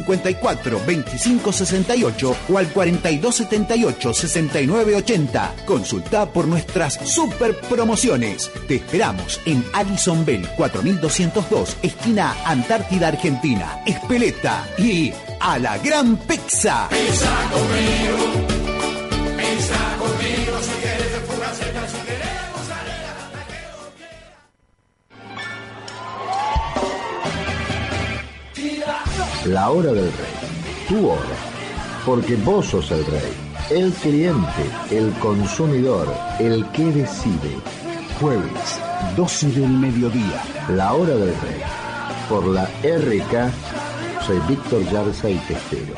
54 25 68 o al 42 78 69 80. Consulta por nuestras super promociones. Te esperamos en Alison Bell 4202, esquina Antártida Argentina, Espeleta y a la Gran Pizza. Pizza conmigo, pizza conmigo, La hora del rey. Tu hora. Porque vos sos el rey. El cliente, el consumidor, el que decide. Jueves, 12 del mediodía. La hora del rey. Por la RK, soy Víctor Yarza y Testero.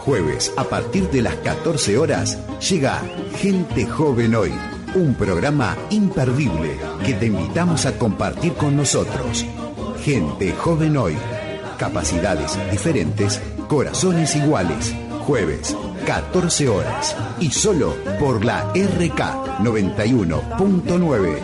Jueves, a partir de las 14 horas, llega Gente Joven Hoy, un programa imperdible que te invitamos a compartir con nosotros. Gente Joven Hoy, capacidades diferentes, corazones iguales. Jueves, 14 horas, y solo por la RK 91.9.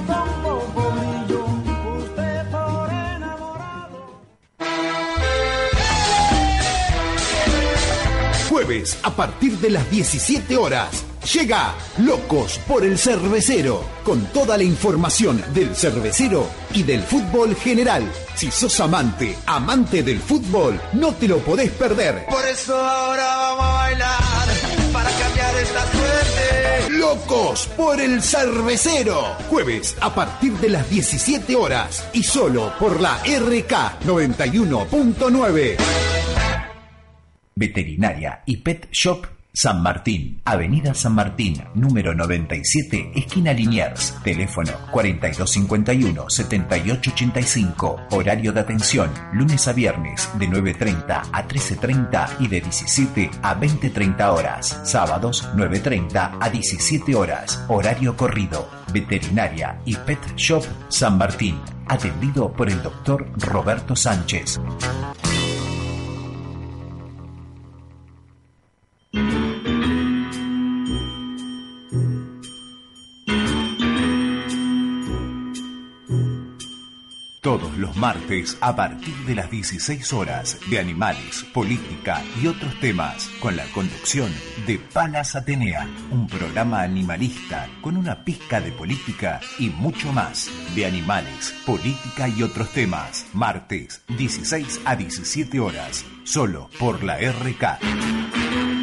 Jueves, a partir de las 17 horas, llega Locos por el Cervecero, con toda la información del cervecero y del fútbol general. Si sos amante, amante del fútbol, no te lo podés perder. Por eso ahora vamos a bailar, para cambiar esta suerte. Locos por el Cervecero. Jueves a partir de las 17 horas y solo por la RK 91.9. Veterinaria y Pet Shop San Martín, Avenida San Martín, número 97, esquina Liniers, teléfono 4251-7885, horario de atención, lunes a viernes de 9.30 a 13.30 y de 17 a 20.30 horas, sábados 9.30 a 17 horas, horario corrido, veterinaria y Pet Shop San Martín, atendido por el doctor Roberto Sánchez. Todos los martes a partir de las 16 horas de animales, política y otros temas con la conducción de Palas Atenea, un programa animalista con una pizca de política y mucho más de animales, política y otros temas. Martes 16 a 17 horas, solo por la RK.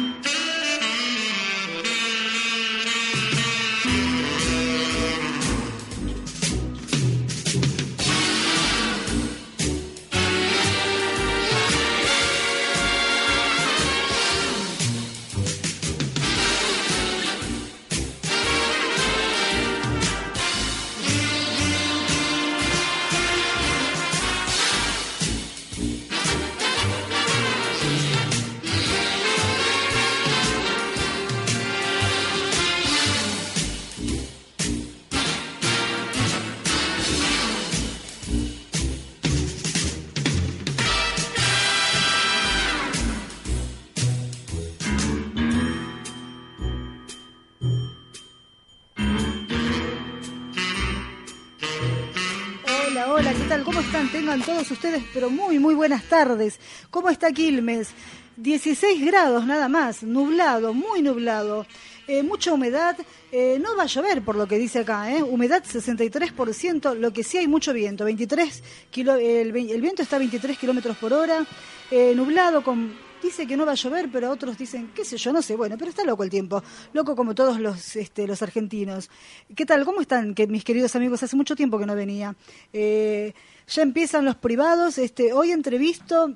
Ustedes, pero muy, muy buenas tardes. ¿Cómo está Quilmes? 16 grados nada más, nublado, muy nublado. Eh, mucha humedad, eh, no va a llover por lo que dice acá, ¿eh? humedad 63%, lo que sí hay mucho viento, 23 kilo, el, el viento está a 23 kilómetros por hora, eh, nublado, con, dice que no va a llover, pero otros dicen, qué sé yo, no sé, bueno, pero está loco el tiempo, loco como todos los, este, los argentinos. ¿Qué tal? ¿Cómo están, que, mis queridos amigos? Hace mucho tiempo que no venía. Eh, ya empiezan los privados, este, hoy entrevisto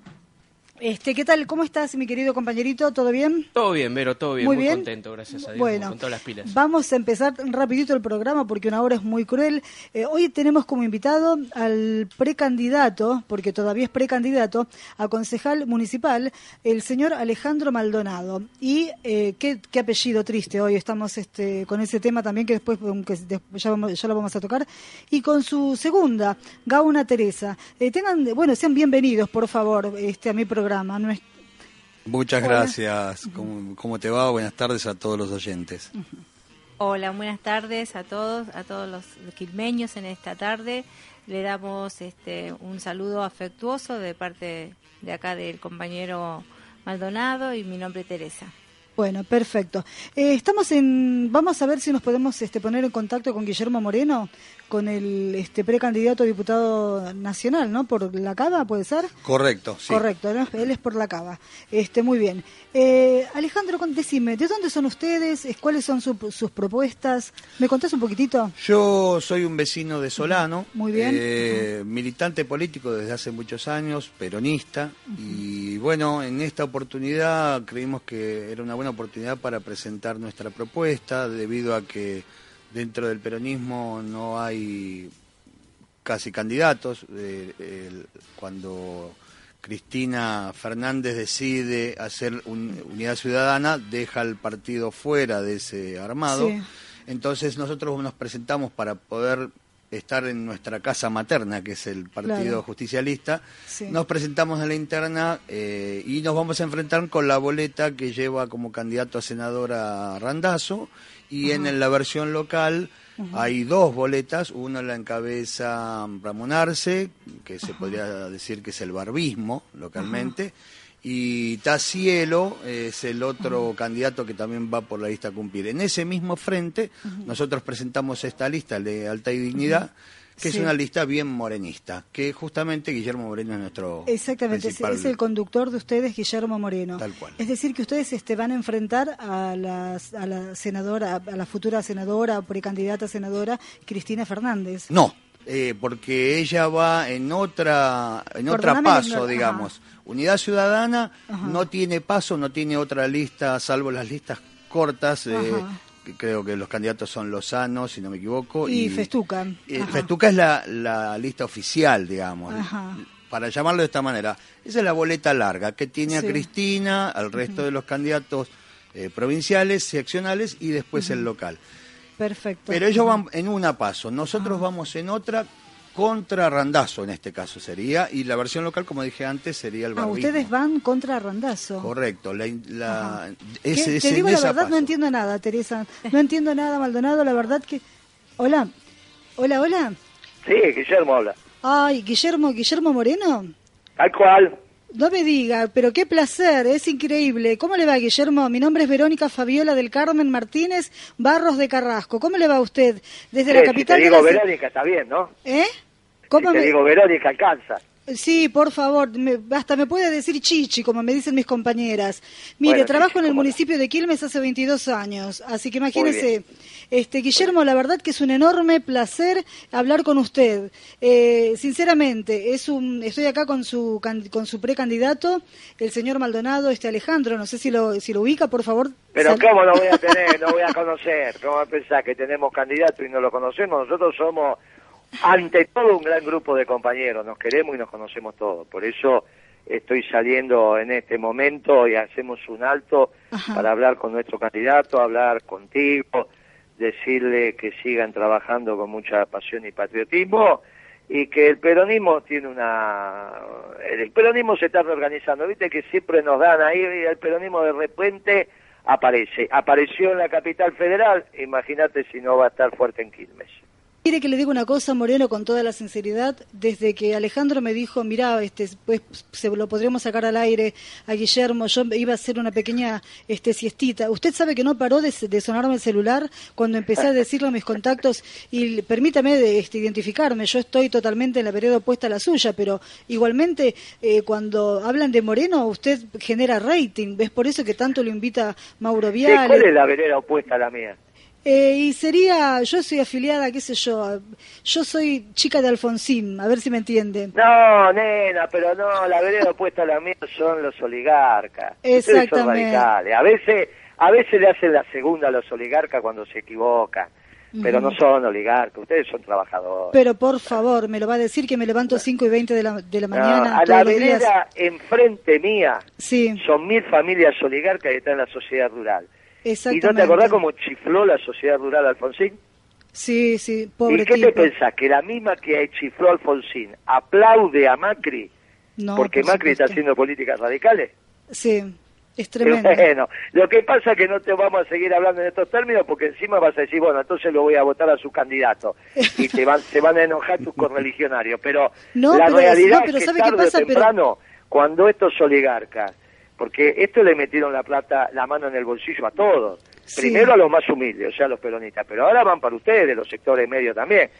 Este, ¿Qué tal? ¿Cómo estás, mi querido compañerito? ¿Todo bien? Todo bien, Vero, todo bien. Muy Muy, bien. contento, gracias a Dios. Bueno, con todas las pilas. vamos a empezar rapidito el programa porque una hora es muy cruel. Eh, hoy tenemos como invitado al precandidato, porque todavía es precandidato, a concejal municipal, el señor Alejandro Maldonado. Y eh, qué, qué apellido triste hoy, estamos este, con ese tema también que después después ya, vamos- ya lo vamos a tocar. Y con su segunda, Gauna Teresa. Eh, tengan, bueno, sean bienvenidos, por favor, este, a mi programa. No es- Muchas Hola. gracias. ¿Cómo, cómo te va? Buenas tardes a todos los oyentes. Hola, buenas tardes a todos, a todos los quilmeños en esta tarde. Le damos este, un saludo afectuoso de parte de acá del compañero Maldonado y mi nombre es Teresa. Bueno, perfecto. Eh, estamos en, vamos a ver si nos podemos este, poner en contacto con Guillermo Moreno, con el este, precandidato a diputado nacional, ¿no? Por la Cava, ¿puede ser? Correcto, sí. Correcto, ¿no? él es por la Cava. Este, muy bien. Eh, Alejandro, decime, ¿de dónde son ustedes? Es- ¿Cuáles son su- sus propuestas? ¿Me contás un poquitito? Yo soy un vecino de Solano, Muy bien. eh, militante político desde hace muchos años, peronista, y bueno, en esta oportunidad creímos que era una buena oportunidad para presentar nuestra propuesta, debido a que dentro del peronismo no hay casi candidatos. eh, el- cuando Cristina Fernández decide hacer un- unidad ciudadana, deja al partido fuera de ese armado. Sí. Entonces nosotros nos presentamos para poder estar en nuestra casa materna, que es el Partido Claro. Justicialista. Sí. Nos presentamos en la interna eh, y nos vamos a enfrentar con la boleta que lleva como candidato a senadora Randazo y en la versión local hay dos boletas, una la encabeza Ramón Arce, que se podría decir que es el barbismo localmente, y Tacielo es el otro candidato que también va por la lista a cumplir. En ese mismo frente, nosotros presentamos esta lista de Alta y Dignidad, que Sí. es una lista bien morenista, que justamente Guillermo Moreno es nuestro Exactamente, es, principal- es el conductor de ustedes, Guillermo Moreno. Tal cual. Es decir, que ustedes este, van a enfrentar a la, a la senadora, a la futura senadora, precandidata senadora, Cristina Fernández. No, eh, porque ella va en otra en otra paso, digamos. Unidad Ciudadana Ajá. no tiene paso, no tiene otra lista, salvo las listas cortas. eh, que creo que los candidatos son Lozano, si no me equivoco. Y Festuca. eh. Festuca es la, la lista oficial, digamos. Ajá. Para llamarlo de esta manera. Esa es la boleta larga que tiene Sí. a Cristina, al resto de los candidatos eh, provinciales, seccionales y después el local. Perfecto. Pero ellos van en una paso, nosotros vamos en otra contra Randazo en este caso sería, y la versión local, como dije antes, sería el Ah, barbismo. ustedes van contra Randazo. Correcto, la, la- ese- Te digo la verdad, no entiendo nada, Teresa. No entiendo nada, Maldonado, la verdad que... Hola, hola, hola. Sí, Guillermo habla. Ay, Guillermo, Guillermo Moreno. Tal cual. No me diga, pero qué placer, es increíble. ¿Cómo le va, Guillermo? Mi nombre es Verónica Fabiola del Carmen Martínez Barros de Carrasco. ¿Cómo le va a usted? Desde la capital si te de digo la- Verónica, está bien, ¿no? ¿Eh? ¿Cómo si te me- digo Verónica, alcanza. Sí, por favor, me- hasta me puede decir Chichi, como me dicen mis compañeras. Mire, Bueno, trabajo Chichi, en el no. municipio de Quilmes hace 22 años, así que imagínese, este Guillermo, la verdad que es un enorme placer hablar con usted. Eh, sinceramente, es un, estoy acá con su con su precandidato, el señor Maldonado, este Alejandro, no sé si lo si lo ubica, por favor. Pero Sal- ¿cómo no voy a tener, no voy a conocer? ¿Cómo pensás que tenemos candidato y no lo conocemos? Nosotros somos, ante todo, un gran grupo de compañeros. Nos queremos y nos conocemos todos. Por eso estoy saliendo en este momento y hacemos un alto Ajá. para hablar con nuestro candidato, hablar contigo, decirle que sigan trabajando con mucha pasión y patriotismo y que el peronismo tiene una el peronismo se está reorganizando viste que siempre nos dan ahí y el peronismo de repente aparece apareció en la capital federal imagínate si no va a estar fuerte en Quilmes Quiere que le diga una cosa, Moreno, con toda la sinceridad. Desde que Alejandro me dijo, mira, este, pues se lo podríamos sacar al aire a Guillermo, yo iba a hacer una pequeña este, siestita. Usted sabe que no paró de, de sonarme el celular cuando empecé a decirle a mis contactos, y permítame de, este, identificarme, yo estoy totalmente en la vereda opuesta a la suya, pero igualmente eh, cuando hablan de Moreno, usted genera rating. ¿Ves por eso que tanto lo invita Mauro ¿Qué- Viale? ¿cuál es la vereda opuesta a la mía? Eh, y sería, yo soy afiliada, qué sé yo, yo soy chica de Alfonsín, a ver si me entienden. No, nena, pero no, la vereda opuesta a la mía son los oligarcas. Ustedes son Exactamente. radicales. A veces, a veces le hacen la segunda a los oligarcas cuando se equivocan, pero no son oligarcas, ustedes son trabajadores. Pero por favor, me lo va a decir que me levanto 5 y 20 de la, de la No, mañana a la días. vereda enfrente mía Sí, son mil familias oligarcas que están en la sociedad rural. ¿Y no te acordás cómo chifló la sociedad rural Alfonsín? Sí, sí, pobre ¿Y qué tipo. te pensás? ¿Que la misma que chifló Alfonsín aplaude a Macri No, porque por Macri está haciendo políticas radicales? Sí, es tremendo. Bueno, lo que pasa es que no te vamos a seguir hablando en estos términos porque encima vas a decir, bueno, entonces lo voy a votar a su candidato y te van, se van a enojar tus correligionarios. Pero No, la pero- realidad no, pero es que ¿sabe qué tarde pasa? o Pero- temprano, cuando estos oligarcas, porque esto le metieron la plata, la mano en el bolsillo a todos. Sí. Primero a los más humildes, o sea, a los peronistas, pero ahora van para ustedes, los sectores medios también.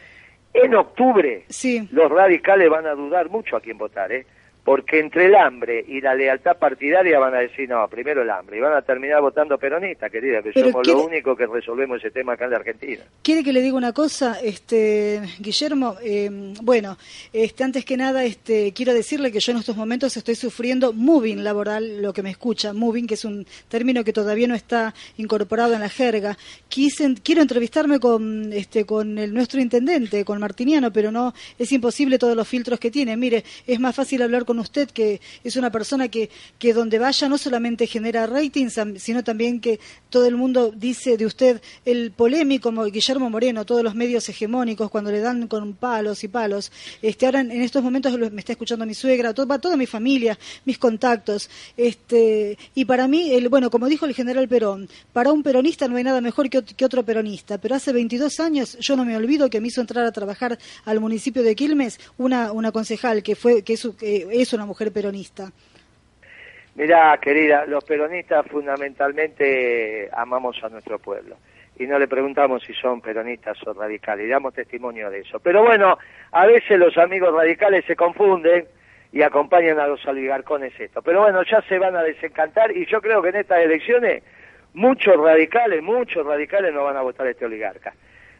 En octubre, Sí, los radicales van a dudar mucho a quién votar, ¿eh? Porque entre el hambre y la lealtad partidaria van a decir, no, primero el hambre, y van a terminar votando peronistas, querida, que Pero somos quiere- lo único que resolvemos ese tema acá en la Argentina. ¿Quiere que le diga una cosa, este Guillermo? Eh, bueno, este, antes que nada, este, quiero decirle que yo en estos momentos estoy sufriendo moving laboral, lo que me escucha, moving, que es un término que todavía no está incorporado en la jerga. Quise, quiero entrevistarme con, este, con el nuestro intendente, con Martiniano, pero no es imposible todos los filtros que tiene. Mire, es más fácil hablar con usted, que es una persona que, que donde vaya no solamente genera ratings, sino también que todo el mundo dice de usted el polémico Guillermo Moreno, todos los medios hegemónicos cuando le dan con palos y palos. Este, ahora en, estos momentos me está escuchando mi suegra, to- va toda mi familia, mis contactos. Este, y para mí, el, bueno, como dijo el general Perón, para un peronista no hay nada mejor que, ot- que otro peronista, pero hace 22 años yo no me olvido que me hizo entrar a trabajar al municipio de Quilmes una, una concejal que fue que es una mujer peronista. Mirá, querida, los peronistas fundamentalmente amamos a nuestro pueblo y no le preguntamos si son peronistas o radicales y damos testimonio de eso. Pero bueno, a veces los amigos radicales se confunden y acompañan a los oligarcones esto. Pero bueno, ya se van a desencantar y yo creo que en estas elecciones muchos radicales, muchos radicales no van a votar a este oligarca.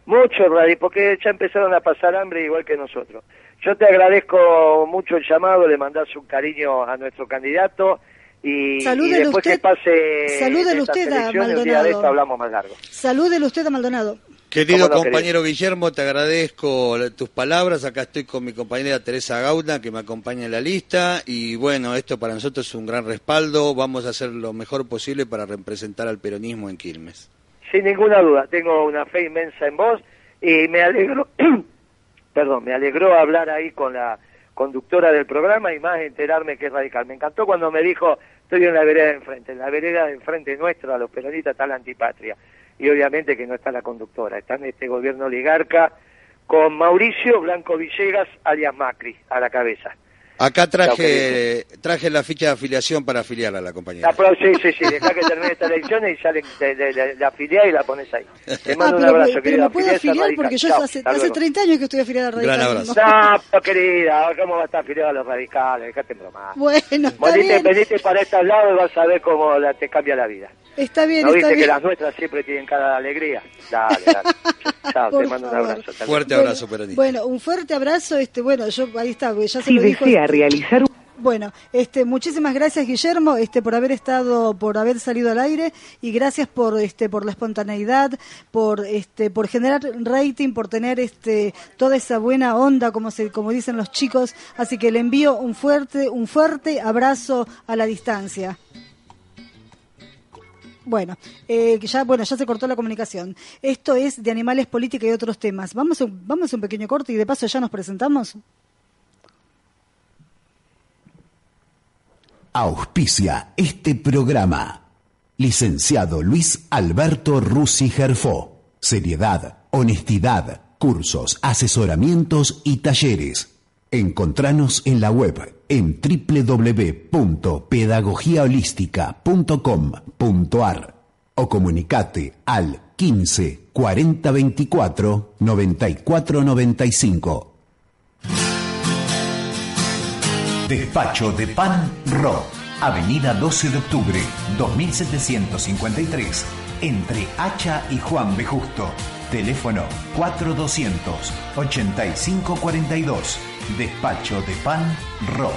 Muchos radicales, porque ya empezaron a pasar hambre igual que nosotros. Yo te agradezco mucho el llamado, le mandás un cariño a nuestro candidato y, y después usted- que pase salúdele estas usted a un día de Maldonado. esto hablamos más largo. Salúdele usted a Maldonado. Querido ¿Cómo no, compañero Guillermo, te agradezco tus palabras. Acá estoy con mi compañera Teresa Gauna, que me acompaña en la lista. Y bueno, esto para nosotros es un gran respaldo. Vamos a hacer lo mejor posible para representar al peronismo en Quilmes. Sin ninguna duda, tengo una fe inmensa en vos y me alegro, perdón, me alegró hablar ahí con la conductora del programa y más enterarme que es radical. Me encantó cuando me dijo, estoy en la vereda de enfrente, en la vereda de enfrente nuestra, los peronistas está la antipatria. Y obviamente que no está la conductora, está en este gobierno oligarca con Mauricio Blanco Villegas, alias Macri, a la cabeza. Acá traje, traje la ficha de afiliación para afiliar a la compañera. La pro- sí, sí, sí, dejá que termine esta elección y sale de, de, de- de afiliar y la pones ahí. Te mando Ah, un pero, abrazo, pero querida. me puedo afiliar porque yo Chao, hace, hace luego. 30 años que estoy afiliada al Gran radicalismo. No, pero querida, ¿cómo va a estar afiliado a los radicales? Dejate en broma. Bueno, está Venite, bien, venite para estos lados y vas a ver cómo la- te cambia la vida. está bien, ¿No está viste que bien. las nuestras siempre tienen cada alegría? Dale, dale. Chao, Por te mando un abrazo. Fuerte Bueno, abrazo, peronista. Bueno, un fuerte abrazo, este, bueno, yo ahí está, porque ya se lo dijo. Realizar un Bueno, este, muchísimas gracias Guillermo, este, por haber estado, por haber salido al aire y gracias por, este, por la espontaneidad, por, este, por generar rating, por tener, este, toda esa buena onda, como se, como dicen los chicos. Así que le envío un fuerte, un fuerte abrazo a la distancia. Bueno, eh, ya, bueno, ya se cortó la comunicación. Esto es de animales, política y otros temas. Vamos vamos a un pequeño corte y de paso ya nos presentamos. Auspicia este programa. Licenciado Luis Alberto Rusi Gerfó. Seriedad, honestidad, cursos, asesoramientos y talleres. Encontranos en la web en www.pedagogiaholística.com.ar o comunicate al 15 40 24 94 95. Despacho de Pan Ro. Avenida 12 de Octubre, 2753. entre Hacha y Juan B. Teléfono 4200-8542. Despacho de Pan Rock.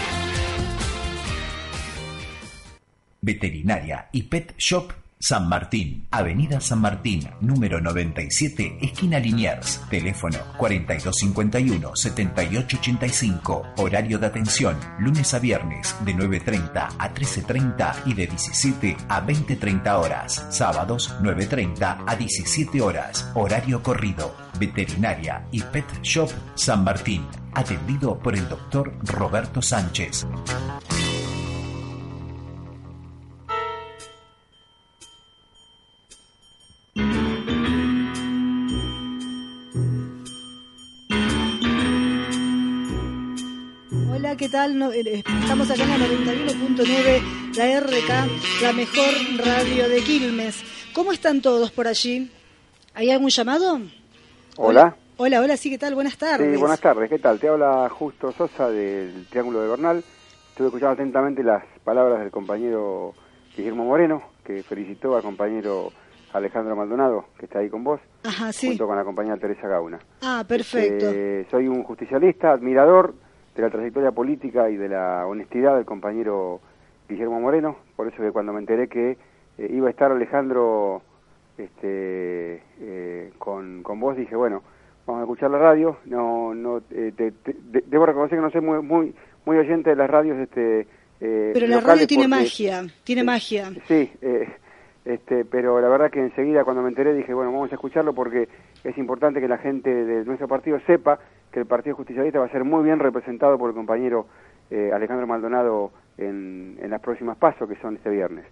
Veterinaria y Pet Shop San Martín, Avenida San Martín, número 97, esquina Liniers. Teléfono 4251-7885. Horario de atención, lunes a viernes, de 9.30 a 13.30 y de 17 a 20.30 horas. Sábados, 9.30 a 17 horas. Horario corrido. Veterinaria y Pet Shop San Martín. Atendido por el doctor Roberto Sánchez. ¿Qué tal? No, eh, estamos acá en la 91.9, la RK, la mejor radio de Quilmes. ¿Cómo están todos por allí? ¿Hay algún llamado? Hola. Hola, hola, sí, ¿qué tal? Buenas tardes. Sí, buenas tardes, ¿qué tal? Te habla Justo Sosa del Triángulo de Bernal. Estuve escuchando atentamente las palabras del compañero Guillermo Moreno, que felicitó al compañero Alejandro Maldonado, que está ahí con vos, Ajá, sí. junto con la compañera Teresa Gauna. Ah, perfecto. Eh, soy un justicialista, admirador de la trayectoria política y de la honestidad del compañero Guillermo Moreno, por eso que cuando me enteré que eh, iba a estar Alejandro este, eh, con, con vos, dije, bueno, vamos a escuchar la radio, no, no, eh, te- te- de- debo reconocer que no soy muy, muy, muy oyente de las radios este, eh, Pero la radio tiene porque- magia, tiene magia. Sí, eh, este, pero la verdad que enseguida cuando me enteré dije, bueno, vamos a escucharlo porque es importante que la gente de nuestro partido sepa que el Partido Justicialista va a ser muy bien representado por el compañero eh, Alejandro Maldonado en, en las próximas pasos que son este viernes.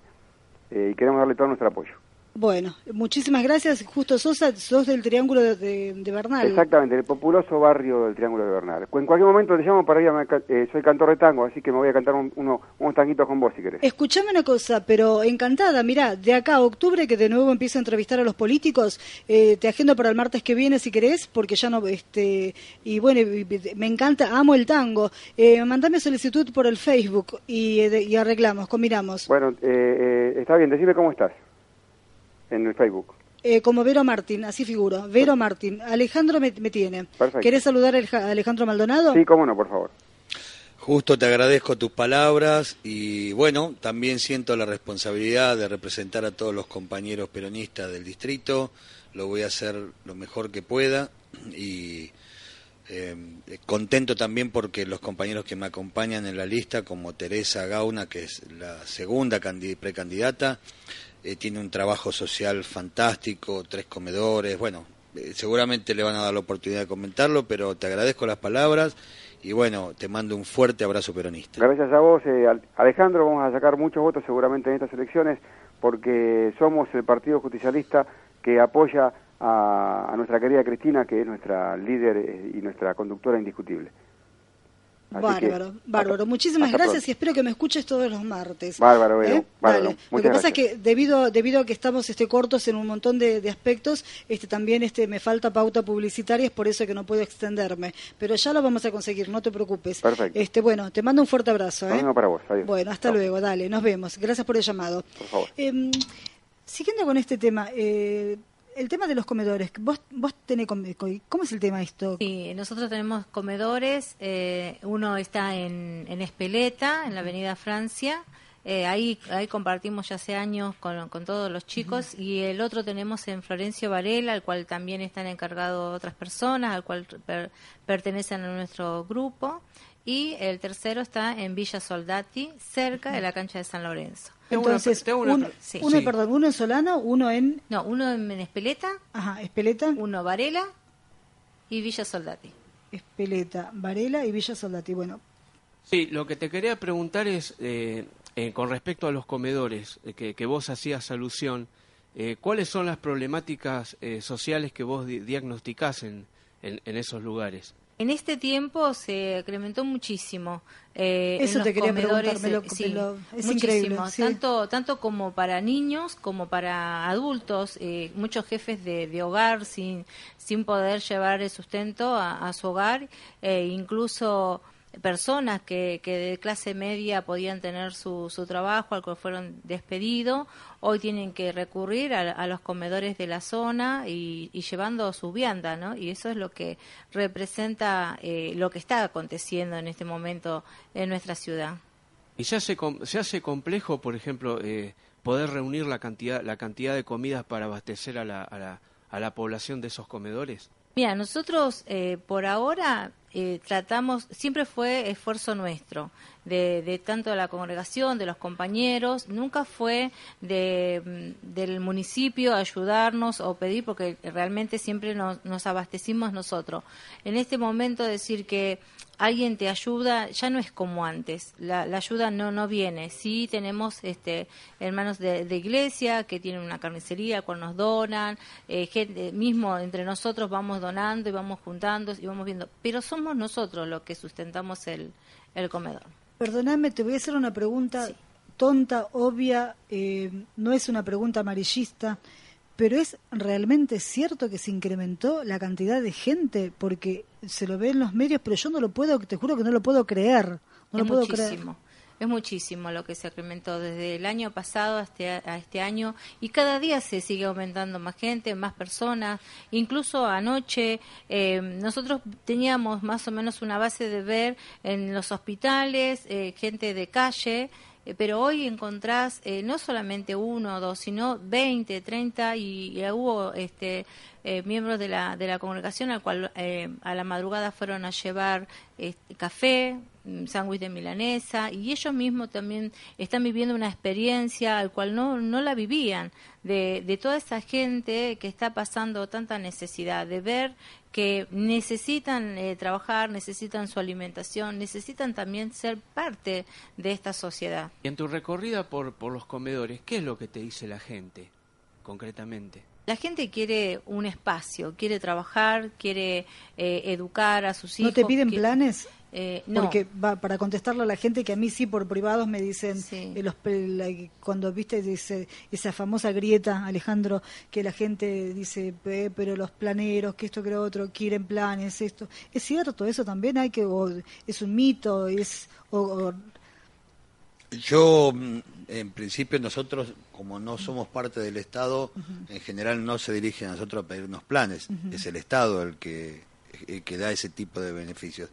Eh, y queremos darle todo nuestro apoyo. Bueno, muchísimas gracias. Justo Sosa, sos del Triángulo de, Bernal. Exactamente, el populoso barrio del Triángulo de Bernal. En cualquier momento te llamo para ir a... eh, soy cantor de tango, así que me voy a cantar un- uno- unos tanguitos con vos si querés. Escuchame una cosa, pero encantada, mirá, de acá a octubre que de nuevo empiezo a entrevistar a los políticos, eh, te agendo para el martes que viene si querés, porque ya no, este, y bueno, me encanta, amo el tango. Eh, mandame solicitud por el Facebook y, eh, y arreglamos, combinamos. Bueno, eh, eh, está bien, decime cómo estás en el Facebook. Eh, como Vero Martín, así figuro, Vero Martín. Alejandro me, me tiene. Perfecto. ¿Querés saludar a Alej- a Alejandro Maldonado? Sí, cómo no, por favor. Justo te agradezco tus palabras y bueno, también siento la responsabilidad de representar a todos los compañeros peronistas del distrito, lo voy a hacer lo mejor que pueda y eh, contento también porque los compañeros que me acompañan en la lista, como Teresa Gauna, que es la segunda candi- precandidata, eh, tiene un trabajo social fantástico, tres comedores, bueno, eh, seguramente le van a dar la oportunidad de comentarlo, pero te agradezco las palabras y bueno, te mando un fuerte abrazo peronista. Gracias a vos, eh, Al- Alejandro, vamos a sacar muchos votos seguramente en estas elecciones porque somos el Partido Justicialista que apoya a, a nuestra querida Cristina, que es nuestra líder eh, y nuestra conductora indiscutible. Así que, Bárbaro, bárbaro. Muchísimas hasta gracias pronto. y espero que me escuches todos los martes. Bárbaro, ¿Eh? bárbaro. Lo que pasa es que debido debido a que estamos este cortos en un montón de, de aspectos, este también este me falta pauta publicitaria, es por eso que no puedo extenderme. Pero ya lo vamos a conseguir, no te preocupes. Perfecto. Este bueno, te mando un fuerte abrazo. ¿eh? mismo para vos, adiós. Bueno, hasta luego, dale, nos vemos. Gracias por el llamado. Por favor. Em, siguiendo con este tema, eh, el tema de los comedores, vos, vos tenés, ¿cómo es el tema esto? Sí, nosotros tenemos comedores, eh, uno está en, en Espeleta, en la Avenida Francia, eh, ahí, ahí compartimos ya hace años con, con todos los chicos, y el otro tenemos en Florencio Varela, al cual también están encargados otras personas, al cual per- pertenecen a nuestro grupo, y el tercero está en Villa Soldati, cerca de la cancha de San Lorenzo. Tengo una- Entonces, tengo una Sí. uno, Sí. perdón, uno en Solano, uno en No, uno en Espeleta, ajá, Espeleta, uno Varela y Villa Soldati. Espeleta, Varela y Villa Soldati. Bueno, Sí, lo que te quería preguntar es, eh, eh, con respecto a los comedores, eh, que, que vos hacías alusión, eh, ¿cuáles son las problemáticas eh, sociales que vos di- diagnosticás en, en, en esos lugares? En este tiempo se incrementó muchísimo. eh, Eso en los te quería comedores, preguntar, me lo- eh, sí, me lo- es muchísimo, sí. Tanto, tanto como para niños como para adultos. eh, muchos jefes de, de hogar sin, sin poder llevar el sustento a, a su hogar, eh, incluso personas que, que de clase media podían tener su, su trabajo, al cual fueron despedidos, hoy tienen que recurrir a, a los comedores de la zona y, y llevando su vianda, ¿no? Y eso es lo que representa eh, lo que está aconteciendo en este momento en nuestra ciudad. ¿Y se hace, com- se hace complejo, por ejemplo, eh, poder reunir la cantidad, la cantidad de comidas para abastecer a la, a la, a la población de esos comedores? Mira, nosotros eh, por ahora eh, tratamos, siempre fue esfuerzo nuestro, de, de tanto de la congregación, de los compañeros, nunca fue de, mm, del municipio ayudarnos o pedir, porque realmente siempre nos, nos abastecimos nosotros. En este momento decir que alguien te ayuda ya no es como antes, la, la ayuda no, no viene. Sí tenemos este, hermanos de, de iglesia que tienen una carnicería, cual nos donan, eh, gente, mismo entre nosotros vamos donando y vamos juntando y vamos viendo, pero somos nosotros los que sustentamos el, el comedor. Perdóname, te voy a hacer una pregunta tonta, obvia, eh, no es una pregunta amarillista, pero ¿es realmente cierto que se incrementó la cantidad de gente? Porque se lo ve en los medios, pero yo no lo puedo, te juro que no lo puedo creer. No es lo puedo creer. Es muchísimo lo que se incrementó desde el año pasado hasta a este año y cada día se sigue aumentando más gente, más personas. Incluso anoche eh, nosotros teníamos más o menos una base de ver en los hospitales eh, gente de calle, eh, pero hoy encontrás eh, no solamente uno o dos, sino 20, 30 y, hubo este, miembros de la, de la congregación al cual eh, a la madrugada fueron a llevar este, café, sándwich de milanesa y ellos mismos también están viviendo una experiencia al cual no, no la vivían de, de toda esa gente que está pasando tanta necesidad de ver que necesitan eh, trabajar, necesitan su alimentación, necesitan también ser parte de esta sociedad. Y en tu recorrida por, por los comedores, ¿qué es lo que te dice la gente, concretamente? La gente quiere un espacio, quiere trabajar, quiere eh, educar a sus ¿No hijos. te piden planes? Eh, no. Porque va, para contestarle a la gente que a mí sí por privados me dicen Sí. eh, los, la- cuando viste dice esa famosa grieta Alejandro que la gente dice "Pe- pero los planeros que esto que lo otro quieren planes esto es cierto eso también hay que o es un mito es o, o- Yo, mm, en principio, nosotros, como no somos parte del Estado, en general no se dirigen a nosotros a pedirnos planes. Es el Estado el que, el que da ese tipo de beneficios.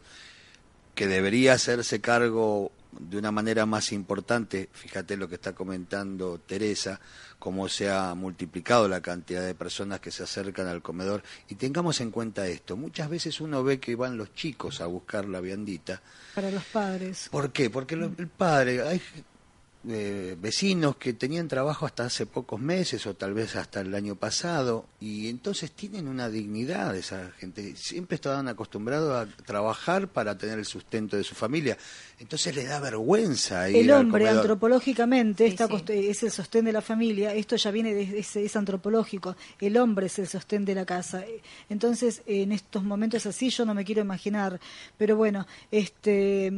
Que debería hacerse cargo de una manera más importante, fíjate lo que está comentando Teresa, cómo se ha multiplicado la cantidad de personas que se acercan al comedor. Y tengamos en cuenta esto, muchas veces uno ve que van los chicos a buscar la viandita, para los padres ¿Por qué? Porque lo- el padre, hay eh, vecinos que tenían trabajo hasta hace pocos meses o tal vez hasta el año pasado y entonces tienen una dignidad esa gente. Siempre estaban acostumbrados a trabajar para tener el sustento de su familia. Entonces les da vergüenza ir el hombre antropológicamente está cost- es el sostén de la familia esto ya viene de es, es antropológico el hombre es el sostén de la casa entonces en estos momentos así yo no me quiero imaginar pero bueno este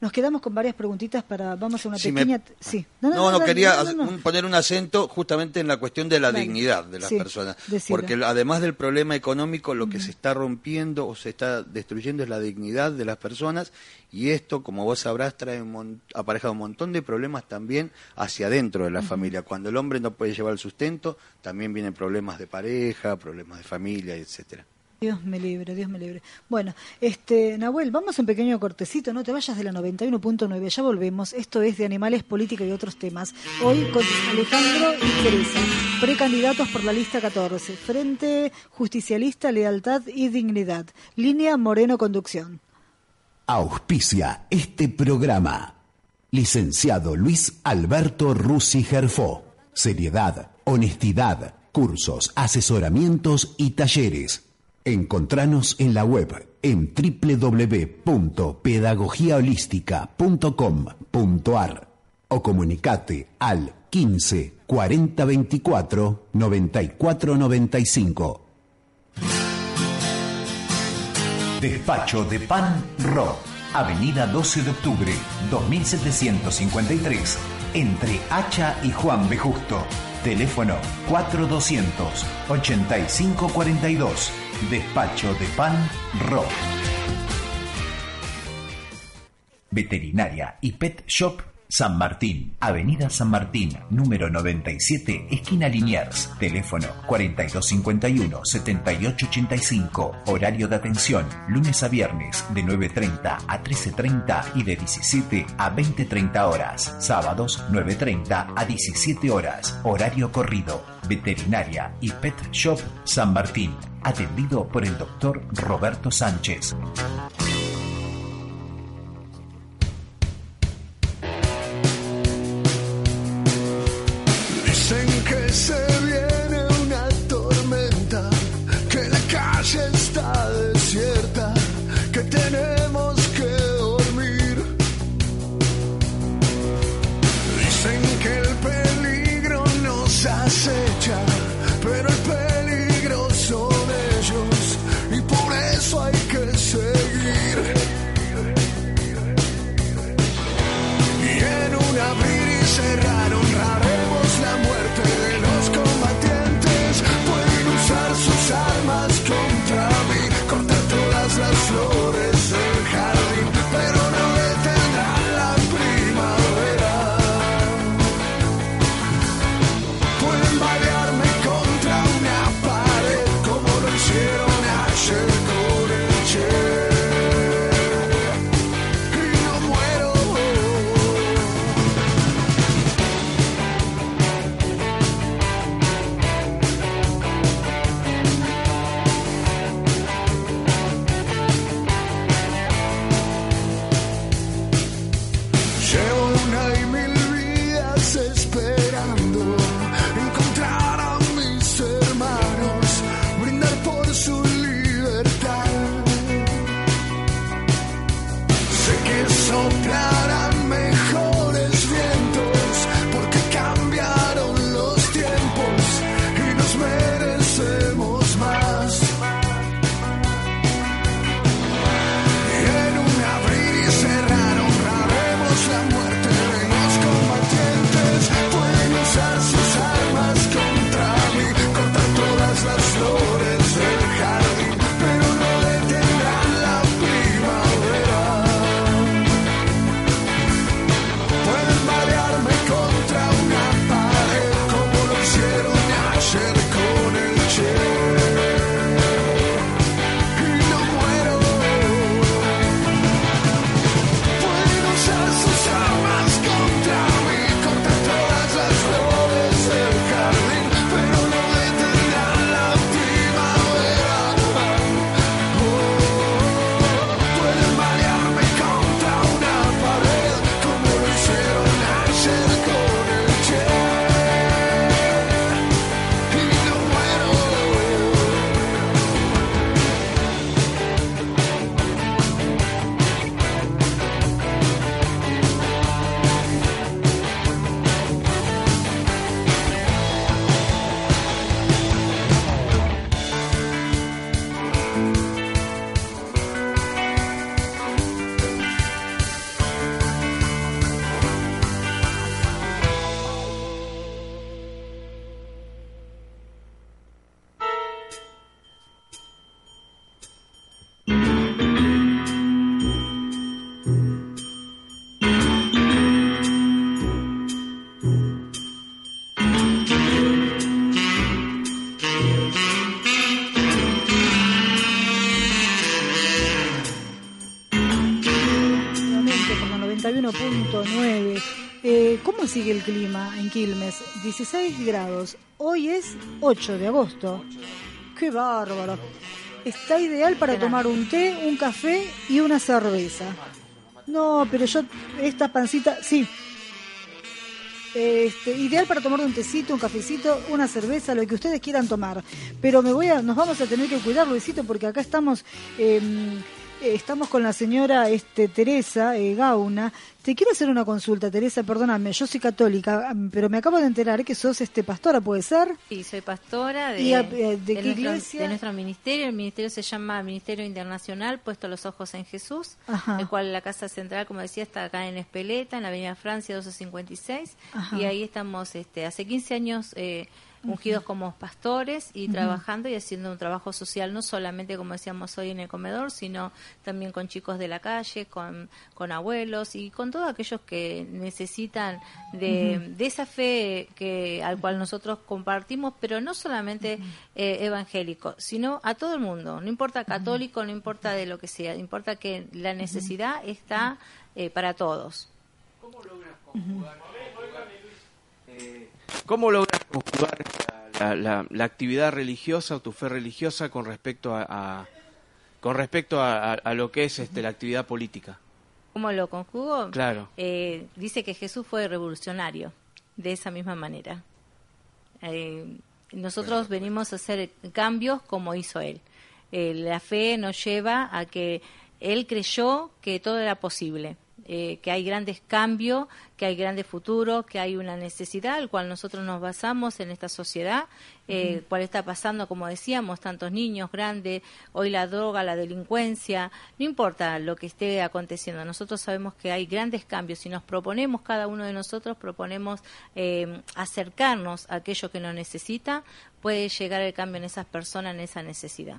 nos quedamos con varias preguntitas para vamos a una Si me- pequeña sí No, no, quería no, no, no. un- poner un acento justamente en la cuestión de la Dale. dignidad de las Sí, personas. decilo. Porque además del problema económico, lo que se está rompiendo o se está destruyendo es la dignidad de las personas y esto, como vos sabrás, trae un mon- apareja un montón de problemas también hacia adentro de la familia. Cuando el hombre no puede llevar el sustento, también vienen problemas de pareja, problemas de familia, etcétera. Dios me libre, Dios me libre. Bueno, este, Nahuel, vamos a un pequeño cortecito, no te vayas de la 91.9, ya volvemos. Esto es de animales, política y otros temas. Hoy con Alejandro y Teresa, precandidatos por la lista 14, Frente Justicialista, Lealtad y Dignidad. Línea Moreno Conducción. Auspicia este programa. Licenciado Luis Alberto Rusi Gerfó. Seriedad, honestidad, cursos, asesoramientos y talleres. Encontranos en la web en www.pedagogiaholística.com.ar o comunicate al 15 40 24 94 95. Despacho de Pan Rock, Avenida 12 de Octubre, 2753, entre Hacha y Juan B. Justo. Teléfono 4200-8542. Despacho de Pan Rock. Veterinaria y Pet Shop San Martín, Avenida San Martín, número 97, esquina Liniers, teléfono 4251-7885, horario de atención, lunes a viernes de 9.30 a 13.30 y de 17 a 20.30 horas, sábados 9.30 a 17 horas, horario corrido, veterinaria y pet shop San Martín, atendido por el doctor Roberto Sánchez. Sigue el clima en Quilmes? 16 grados. Hoy es 8 de agosto. ¡Qué bárbaro! Está ideal para tomar un té, un café y una cerveza. No, pero yo, esta pancita, sí. Este, ideal para tomar un tecito, un cafecito, una cerveza, lo que ustedes quieran tomar. Pero me voy a, nos vamos a tener que cuidar, Luisito, porque acá estamos, eh, estamos con la señora este, Teresa eh, Gauna. Te quiero hacer una consulta, Teresa, perdóname, yo soy católica, mm, pero me acabo de enterar que sos este pastora, ¿puede ser? Sí, soy pastora de, ¿Y a- eh, de qué nuestro, iglesia? de nuestro ministerio. El ministerio se llama Ministerio Internacional, puesto los ojos en Jesús, Ajá. el cual la casa central, como decía, está acá en Espeleta, en la Avenida Francia 1256, Ajá. y ahí estamos, este, hace 15 años eh, ungidos como pastores y trabajando y haciendo un trabajo social, no solamente como decíamos hoy en el comedor, sino también con chicos de la calle, con, con abuelos y con todos aquellos que necesitan de, de esa fe que al cual nosotros compartimos, pero no solamente eh, evangélico, sino a todo el mundo, no importa católico, no importa de lo que sea, importa que la necesidad está eh, para todos. ¿Cómo logras conjugar, eh, ¿cómo logras conjugar la, la- la actividad religiosa o tu fe religiosa con respecto a, a- con respecto a, a- a lo que es este, la actividad política? ¿Cómo lo conjugo? Claro. Eh, dice que Jesús fue revolucionario, de esa misma manera. Eh, nosotros venimos a hacer cambios como hizo Él. Eh, la fe nos lleva a que Él creyó que todo era posible, eh, que hay grandes cambios, que hay grandes futuros, que hay una necesidad al cual nosotros nos basamos en esta sociedad, eh, Ujú. cuál está pasando, como decíamos, tantos niños grandes, hoy la droga, la delincuencia, no importa lo que esté aconteciendo, nosotros sabemos que hay grandes cambios. Si nos proponemos, cada uno de nosotros proponemos eh, acercarnos a aquello que nos necesita, puede llegar el cambio en esas personas, en esa necesidad.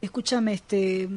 Escúchame, este.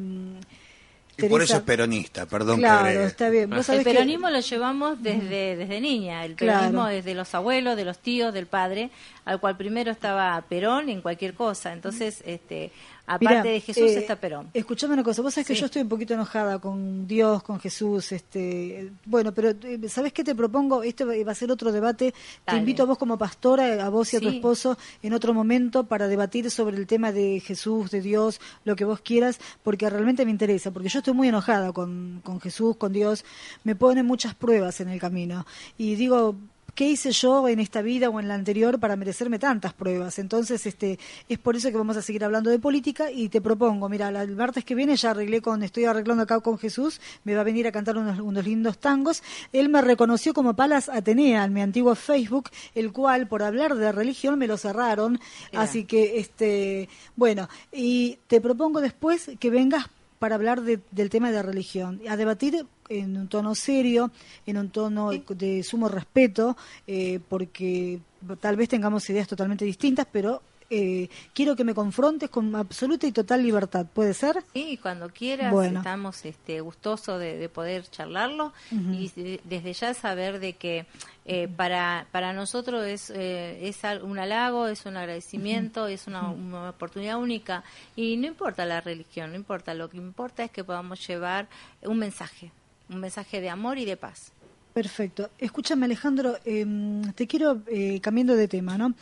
Y por eso es peronista, perdón que Claro, agregue. está bien. Vos El que- peronismo lo llevamos desde, desde niña, el Claro. peronismo desde los abuelos, de los tíos, del padre, al cual primero estaba Perón en cualquier cosa. Entonces, este, aparte Mirá, de Jesús eh, está Perón. Escuchame una cosa, vos sabés que Sí. yo estoy un poquito enojada con Dios, con Jesús, este, bueno, pero eh, ¿sabés qué te propongo? Este va a ser otro debate. Te Dale. invito a vos como pastora, a vos y a tu Sí. esposo en otro momento para debatir sobre el tema de Jesús, de Dios, lo que vos quieras, porque realmente me interesa, porque yo estoy muy enojada con, con Jesús, con Dios, me ponen muchas pruebas en el camino y digo, ¿Qué hice yo en esta vida o en la anterior para merecerme tantas pruebas? Entonces, este, es por eso que vamos a seguir hablando de política y te propongo, mira, el martes que viene ya arreglé con, estoy arreglando acá con Jesús, me va a venir a cantar unos, unos lindos tangos. Él me reconoció como Palas Atenea en mi antiguo Facebook, el cual por hablar de religión me lo cerraron. Mira. Así que, este, bueno, y te propongo después que vengas para hablar de- del tema de religión, a debatir en un tono serio, en un tono de sumo respeto, eh, porque tal vez tengamos ideas totalmente distintas, pero eh, quiero que me confrontes con absoluta y total libertad. ¿Puede ser? Sí, cuando quieras, Bueno. estamos este, gustosos de, de poder charlarlo y de- desde ya saber de que eh, para, para nosotros es, eh, es un halago, es un agradecimiento, es una, una oportunidad única y no importa la religión, no importa, lo que importa es que podamos llevar un mensaje, un mensaje de amor y de paz. Perfecto. Escúchame, Alejandro, em, te quiero, eh, cambiando de tema, ¿no?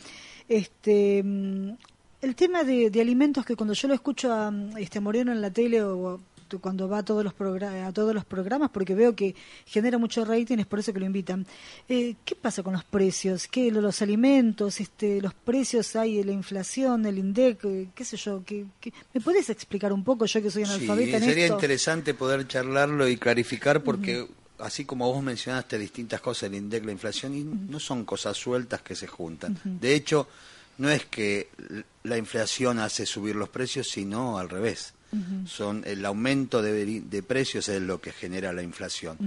Este, em, el tema de, de alimentos que cuando yo lo escucho a mm, este Moreno en la tele o cuando va a todos los a todos los programas, porque veo que genera mucho rating, es por eso que lo invitan. Eh, ¿Qué pasa con los precios? ¿Qué lo- los alimentos? Este, los precios hay, la inflación, el INDEC, eh, qué sé yo. ¿qué, qué- ¿Me puedes explicar un poco, yo que soy Sí, analfabeta en sería esto? interesante poder charlarlo y clarificar porque así como vos mencionaste distintas cosas, el INDEC, la inflación, y no son cosas sueltas que se juntan. De hecho, no es que la inflación hace subir los precios, sino al revés. Son el aumento de precios es lo que genera la inflación.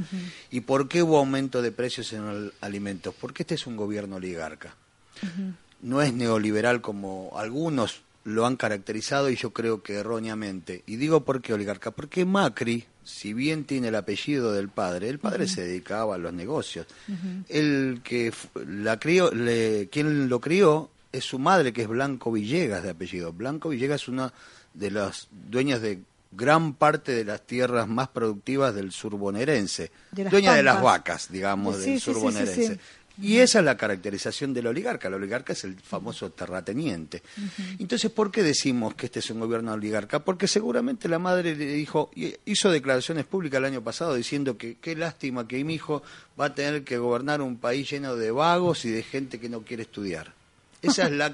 ¿Y por qué hubo aumento de precios en los alimentos? Porque este es un gobierno oligarca no es neoliberal como algunos lo han caracterizado y yo creo que erróneamente. Y digo por qué oligarca, porque Macri, si bien tiene el apellido del padre, el padre se dedicaba a los negocios. El que la crió, le, quien lo crió es su madre, que es Blanco Villegas de apellido. Blanco Villegas es una de las dueñas de gran parte de las tierras más productivas del sur bonaerense. De Dueña de las vacas, digamos, Sí, del sí, sur bonaerense. sí. Y esa es la caracterización del oligarca. El oligarca es el famoso terrateniente. Entonces, ¿por qué decimos que este es un gobierno oligarca? Porque seguramente la madre le dijo, y hizo declaraciones públicas el año pasado diciendo que qué lástima que mi hijo va a tener que gobernar un país lleno de vagos y de gente que no quiere estudiar. Esa es la,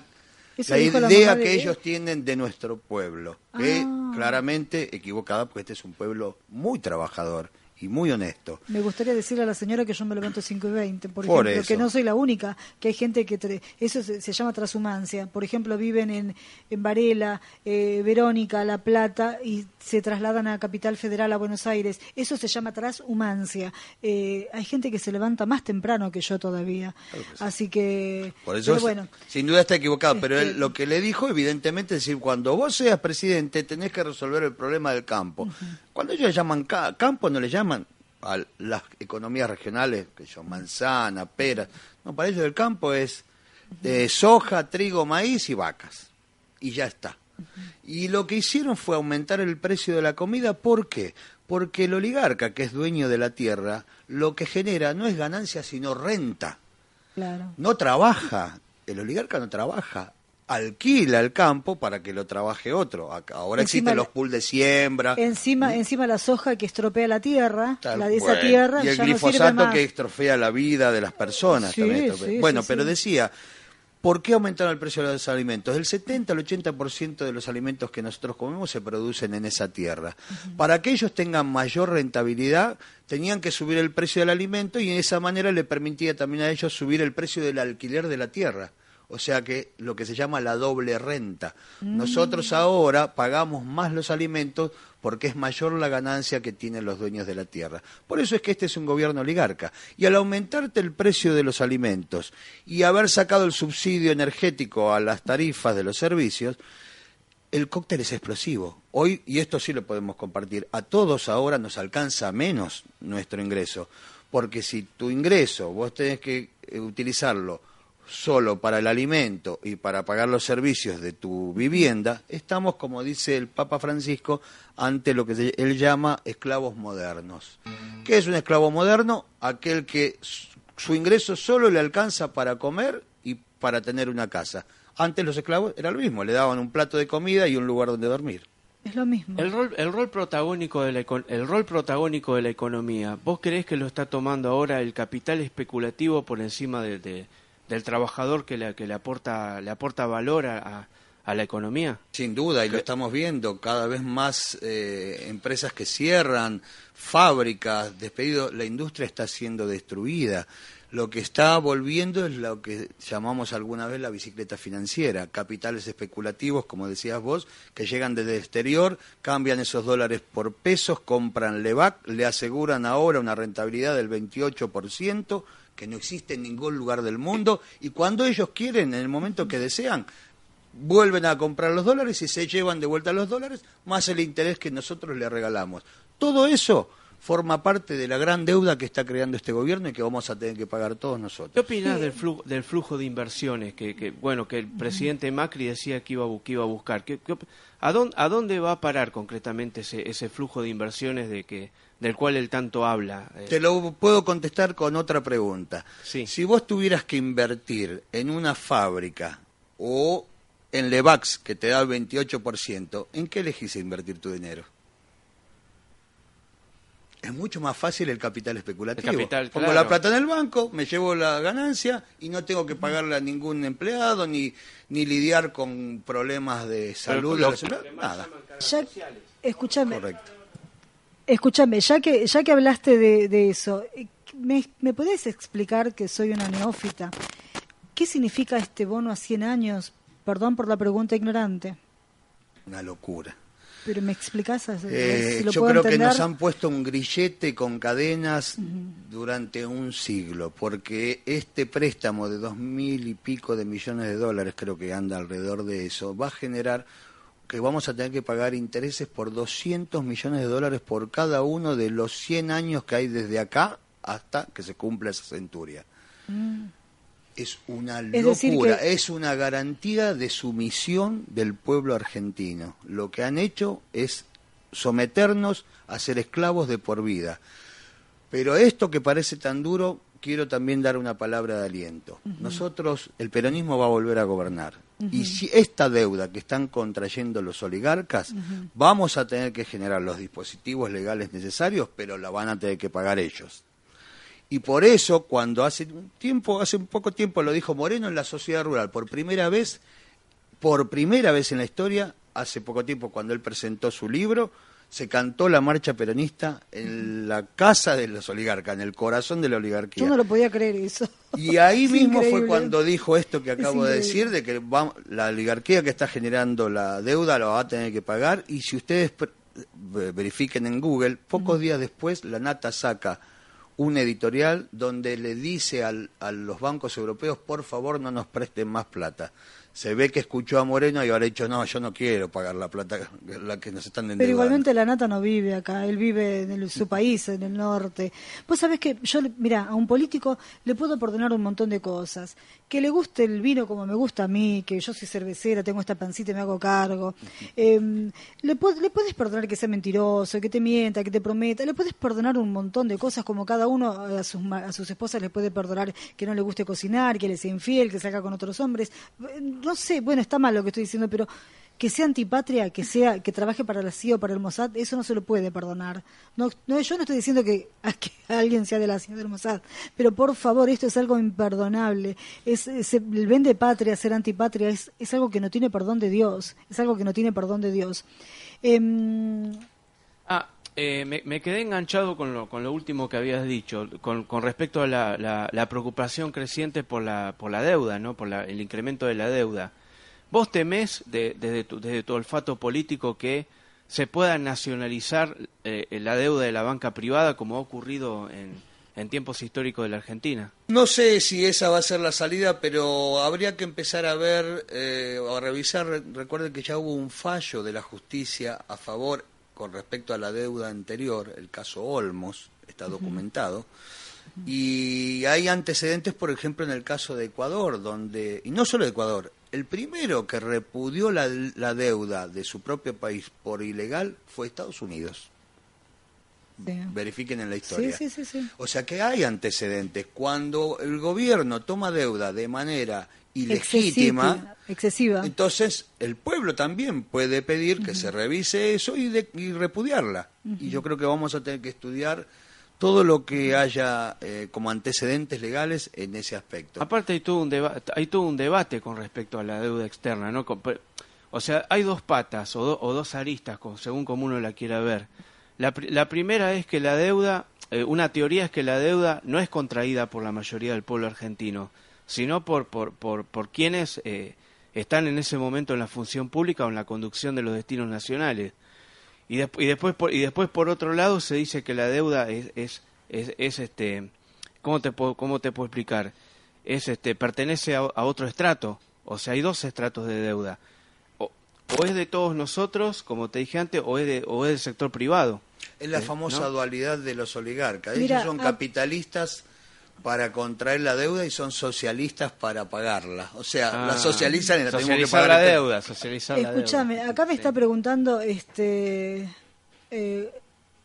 idea que ellos tienen de nuestro pueblo, que Ah. claramente equivocada porque este es un pueblo muy trabajador y muy honesto. Me gustaría decirle a la señora que yo me levanto 5 y 20, por, Por ejemplo, eso. que no soy la única, que hay gente que... Eso se, se llama transhumancia. Por ejemplo, viven en, en Varela, eh, Verónica, La Plata y se trasladan a Capital Federal, a Buenos Aires. Eso se llama transhumancia. Eh, hay gente que se levanta más temprano que yo todavía. Así que... Por eso, pero es- bueno, sin duda está equivocado, pero él lo que le dijo, evidentemente, es decir, cuando vos seas presidente, tenés que resolver el problema del campo. Cuando ellos llaman ca- campo, no le llaman a las economías regionales, que son manzana, peras. No, para ellos el campo es de soja, trigo, maíz y vacas. Y ya está. Y lo que hicieron fue aumentar el precio de la comida. ¿Por qué? Porque el oligarca, que es dueño de la tierra, lo que genera no es ganancia, sino renta claro. no trabaja, el oligarca no trabaja, alquila el campo para que lo trabaje otro. Ahora Encima existen los pools de siembra. Encima, encima la soja que estropea la tierra, tal la de esa tierra y el ya no sirve glifosato más. que estrofea la vida de las personas. Sí, también sí, bueno, pero decía, ¿por qué aumentaron el precio de los alimentos? El 70 al 80% de los alimentos que nosotros comemos se producen en esa tierra. Para que ellos tengan mayor rentabilidad, tenían que subir el precio del alimento y de esa manera le permitía también a ellos subir el precio del alquiler de la tierra. O sea que lo que se llama la doble renta. Nosotros ahora pagamos más los alimentos porque es mayor la ganancia que tienen los dueños de la tierra. Por eso es que este es un gobierno oligarca. Y al aumentarte el precio de los alimentos y haber sacado el subsidio energético a las tarifas de los servicios, el cóctel es explosivo. Hoy, y esto sí lo podemos compartir, a todos ahora nos alcanza menos nuestro ingreso. Porque si tu ingreso vos tenés que eh, utilizarlo solo para el alimento y para pagar los servicios de tu vivienda, estamos, como dice el Papa Francisco, ante lo que él llama esclavos modernos. ¿Qué es un esclavo moderno? Aquel que su- ingreso solo le alcanza para comer y para tener una casa. Antes los esclavos era lo mismo, le daban un plato de comida y un lugar donde dormir. Es lo mismo. El rol, el rol protagónico de la el rol protagónico de la economía, ¿vos creés que lo está tomando ahora el capital especulativo por encima de, de- del trabajador que le, que le aporta le aporta valor a, a- la economía? Sin duda, y lo estamos viendo, cada vez más eh, empresas que cierran, fábricas, despedidos, la industria está siendo destruida. Lo que está volviendo es lo que llamamos alguna vez la bicicleta financiera, capitales especulativos, como decías vos, que llegan desde el exterior, cambian esos dólares por pesos, compran LEVAC, le aseguran ahora una rentabilidad del 28%, que no existe en ningún lugar del mundo, y cuando ellos quieren, en el momento que desean, vuelven a comprar los dólares y se llevan de vuelta los dólares más el interés que nosotros le regalamos. Todo eso forma parte de la gran deuda que está creando este gobierno y que vamos a tener que pagar todos nosotros. ¿Qué opinás del flujo, del flujo de inversiones que, que, bueno que el presidente Macri decía que iba que iba a buscar? ¿Qué- qué a, dónde, ¿A dónde va a parar concretamente ese, ese flujo de inversiones de que del cual él tanto habla? Eh, Te lo puedo contestar con otra pregunta. Sí. Si vos tuvieras que invertir en una fábrica o en Levax, que te da el 28%, ¿en qué elegís invertir tu dinero? Es mucho más fácil el capital especulativo. El capital, Pongo claro. la plata en el banco, me llevo la ganancia y no tengo que pagarle a ningún empleado ni, ni lidiar con problemas de salud. los empleados, nada. Ya, escúchame, Correcto. Escúchame, ya que ya que hablaste de, de eso, eh, ¿me, ¿me podés explicar que soy una neófita? ¿Qué significa este bono a 100 años? Perdón por la pregunta ignorante, Una locura. pero ¿me explicás? a- Eh, si lo yo puedo creo que nos han puesto un grillete con cadenas durante un siglo, porque este préstamo de dos mil y pico de millones de dólares, creo que anda alrededor de eso, va a generar que vamos a tener que pagar intereses por 200 millones de dólares por cada uno de los 100 años que hay desde acá hasta que se cumpla esa centuria. Es una Es decir locura, que- es una garantía de sumisión del pueblo argentino. Lo que han hecho es someternos a ser esclavos de por vida. Pero esto que parece tan duro, quiero también dar una palabra de aliento. Nosotros, el peronismo va a volver a gobernar. Y si esta deuda que están contrayendo los oligarcas, vamos a tener que generar los dispositivos legales necesarios, pero la van a tener que pagar ellos. Y por eso, cuando hace un tiempo, hace un poco tiempo lo dijo Moreno en la sociedad rural, por primera vez, por primera vez en la historia, hace poco tiempo cuando él presentó su libro, se cantó la marcha peronista en la casa de los oligarcas, en el corazón de la oligarquía. Yo no lo podía creer eso. Y ahí Es mismo fue cuando dijo esto que Es acabo de decir, de que va- la oligarquía que está generando la deuda la va a tener que pagar. Y si ustedes verifiquen en Google, pocos días después la Nata saca un editorial donde le dice al- a los bancos europeos, por favor no nos presten más plata. Se ve que escuchó a Moreno y ahora ha dicho, no, yo no quiero pagar la plata la que nos están endeudando. Pero igualmente la nata no vive acá, él vive en el- su país, en el norte. Vos sabés que yo, mira, a un político le puedo perdonar un montón de cosas. Que le guste el vino como me gusta a mí, que yo soy cervecera, tengo esta pancita y me hago cargo. Em, le, le puedes perdonar que sea mentiroso, que te mienta, que te prometa. Le puedes perdonar un montón de cosas, como cada uno eh, a sus, a sus esposas les puede perdonar que no le guste cocinar, que le sea infiel, que salga con otros hombres. No sé, bueno, está mal lo que estoy diciendo, pero que sea antipatria, que sea que trabaje para la CIA o para el Mossad, eso no se lo puede perdonar. No, no yo no estoy diciendo que, a que alguien sea de la CIA o del Mossad, pero por favor, esto es algo imperdonable. Es, el vende patria, ser antipatria, es, es algo que no tiene perdón de Dios. Es algo que no tiene perdón de Dios. Em, Ah, eh, me, me quedé enganchado con lo, con lo último que habías dicho, con, con respecto a la, la- la preocupación creciente por la, por la deuda, ¿no? por la- el incremento de la deuda. ¿Vos temés, de- desde, tu, desde tu olfato político, que se pueda nacionalizar eh, la deuda de la banca privada como ha ocurrido en, en tiempos históricos de la Argentina? No sé si esa va a ser la salida, pero habría que empezar a ver, eh, a revisar. Re- Recuerden que ya hubo un fallo de la justicia a favor con respecto a la deuda anterior, el caso Olmos, está documentado. Y hay antecedentes, por ejemplo, en el caso de Ecuador, donde, y no solo de Ecuador, el primero que repudió la, la deuda de su propio país por ilegal fue Estados Unidos. sí. Verifiquen en la sí, historia. sí, sí, sí. O sea que hay antecedentes. Cuando el gobierno toma deuda de manera ilegítima, Excesiva. entonces el pueblo también puede pedir que se revise eso y, de- y repudiarla. Y yo creo que vamos a tener que estudiar todo lo que haya eh, como antecedentes legales en ese aspecto. Aparte hay todo un debate, hay todo un debate con respecto a la deuda externa, ¿no? O sea, hay dos patas o, do- o dos aristas, según como uno la quiera ver. La primera es que la deuda, eh, una teoría es que la deuda no es contraída por la mayoría del pueblo argentino, sino por por por, por quienes eh, están en ese momento en la función pública o en la conducción de los destinos nacionales. Y, des- y después por, y después por otro lado se dice que la deuda es es, es, es, este cómo te puedo, cómo te puedo explicar es este pertenece a, a otro estrato o sea hay dos estratos de deuda o, o es de todos nosotros como te dije antes o es de, o es del sector privado Es la Eh, famosa ¿no? dualidad de los oligarcas. Mira, Ellos son ah- capitalistas para contraer la deuda y son socialistas para pagarla. O sea, la Ah, socializan y la tenemos que socializar pagar. la deuda socializar la deuda Escúchame, acá me Sí. está preguntando este eh,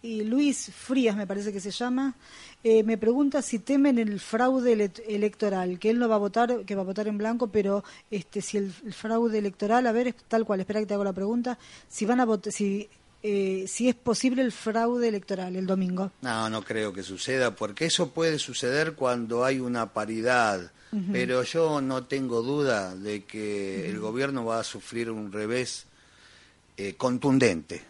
y Luis Frías me parece que se llama, eh, me pregunta si temen el fraude ele- electoral, que él no va a votar, que va a votar en blanco, pero este si el, el fraude electoral, a ver, es tal cual, espera que te hago la pregunta, si van a votar, si eh, si es posible el fraude electoral el domingo. No, no creo que suceda, porque eso puede suceder cuando hay una paridad. Pero yo no tengo duda de que el gobierno va a sufrir un revés eh, contundente.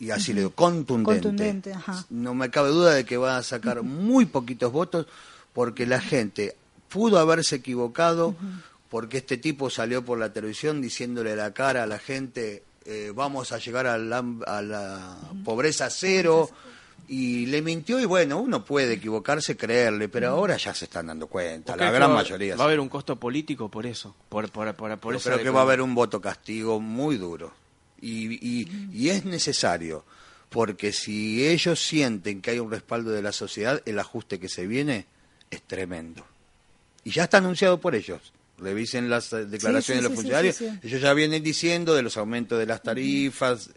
Y así le digo, contundente. Contundente, ajá. No me cabe duda de que va a sacar muy poquitos votos porque la gente pudo haberse equivocado porque este tipo salió por la televisión diciéndole la cara a la gente eh, vamos a llegar a la, a la pobreza cero y le mintió y bueno, uno puede equivocarse, creerle, pero ahora ya se están dando cuenta, ¿Vos la gran va- mayoría. va a haber un costo político por eso por por por, por Yo creo que va a haber un voto castigo muy duro. Y, y, y es necesario, porque si ellos sienten que hay un respaldo de la sociedad, el ajuste que se viene es tremendo. Y ya está anunciado por ellos. Revisen las eh, declaraciones sí, de los sí, funcionarios. Ellos ya vienen diciendo de los aumentos de las tarifas.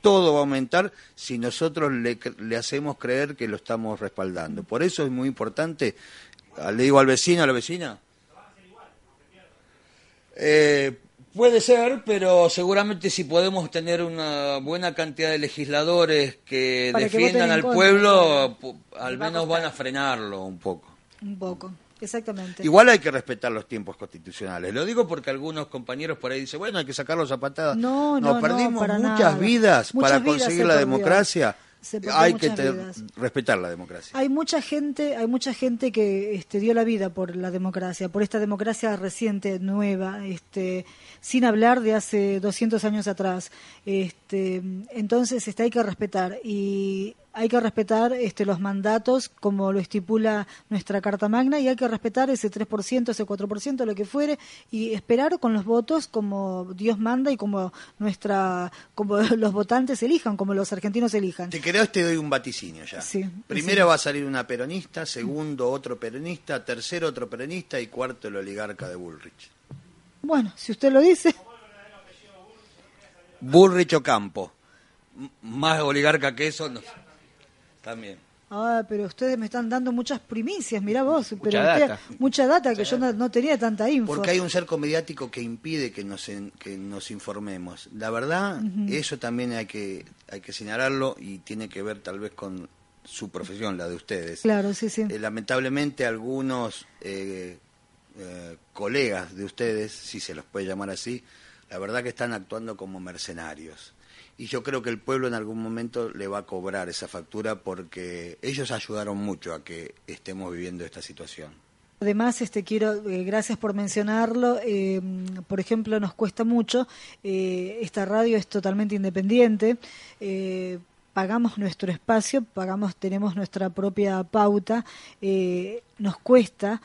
Todo va a aumentar si nosotros le, le hacemos creer que lo estamos respaldando. Por eso es muy importante. ah, Le digo al vecino, a la vecina, eh, puede ser, pero seguramente si podemos tener una buena cantidad de legisladores que Para defiendan al pueblo, pu- al menos van a frenarlo un poco. Un poco. Exactamente. Igual hay que respetar los tiempos constitucionales. Lo digo porque algunos compañeros por ahí dicen, bueno, hay que sacarlos a patadas. No, no, no, perdimos para muchas nada. vidas Muchas para vidas conseguir se la democracia. Hay que te- respetar la democracia. Hay mucha gente, hay mucha gente que este, dio la vida por la democracia, por esta democracia reciente, nueva, este, sin hablar de hace 200 años atrás. Este, entonces, este, hay que respetar y hay que respetar este, los mandatos como lo estipula nuestra Carta Magna y hay que respetar ese 3%, ese 4%, lo que fuere y esperar con los votos como Dios manda y como nuestra como los votantes elijan, como los argentinos elijan. Te querés, te doy un vaticinio ya. Sí, Primero sí. va a salir una peronista, segundo otro peronista, tercero otro peronista y cuarto el oligarca de Bullrich. Bueno, si usted lo dice. Bullrich Ocampo. M- Más oligarca que eso, no. También. Ah, pero ustedes me están dando muchas primicias, mirá vos. pero Mucha usted- data. mucha data que yo no, no tenía tanta info. Porque hay un cerco mediático que impide que nos, en- que nos informemos. La verdad, eso también hay que, hay que señalarlo y tiene que ver tal vez con su profesión, la de ustedes. Claro, sí, sí. Eh, lamentablemente algunos eh, eh, colegas de ustedes, si se los puede llamar así, la verdad que están actuando como mercenarios. Y yo creo que el pueblo en algún momento le va a cobrar esa factura porque ellos ayudaron mucho a que estemos viviendo esta situación. Además, este quiero, eh, gracias por mencionarlo. eh, por ejemplo, nos cuesta mucho. eh, esta radio es totalmente independiente. pagamos nuestro espacio, pagamos, tenemos nuestra propia pauta. nos cuesta,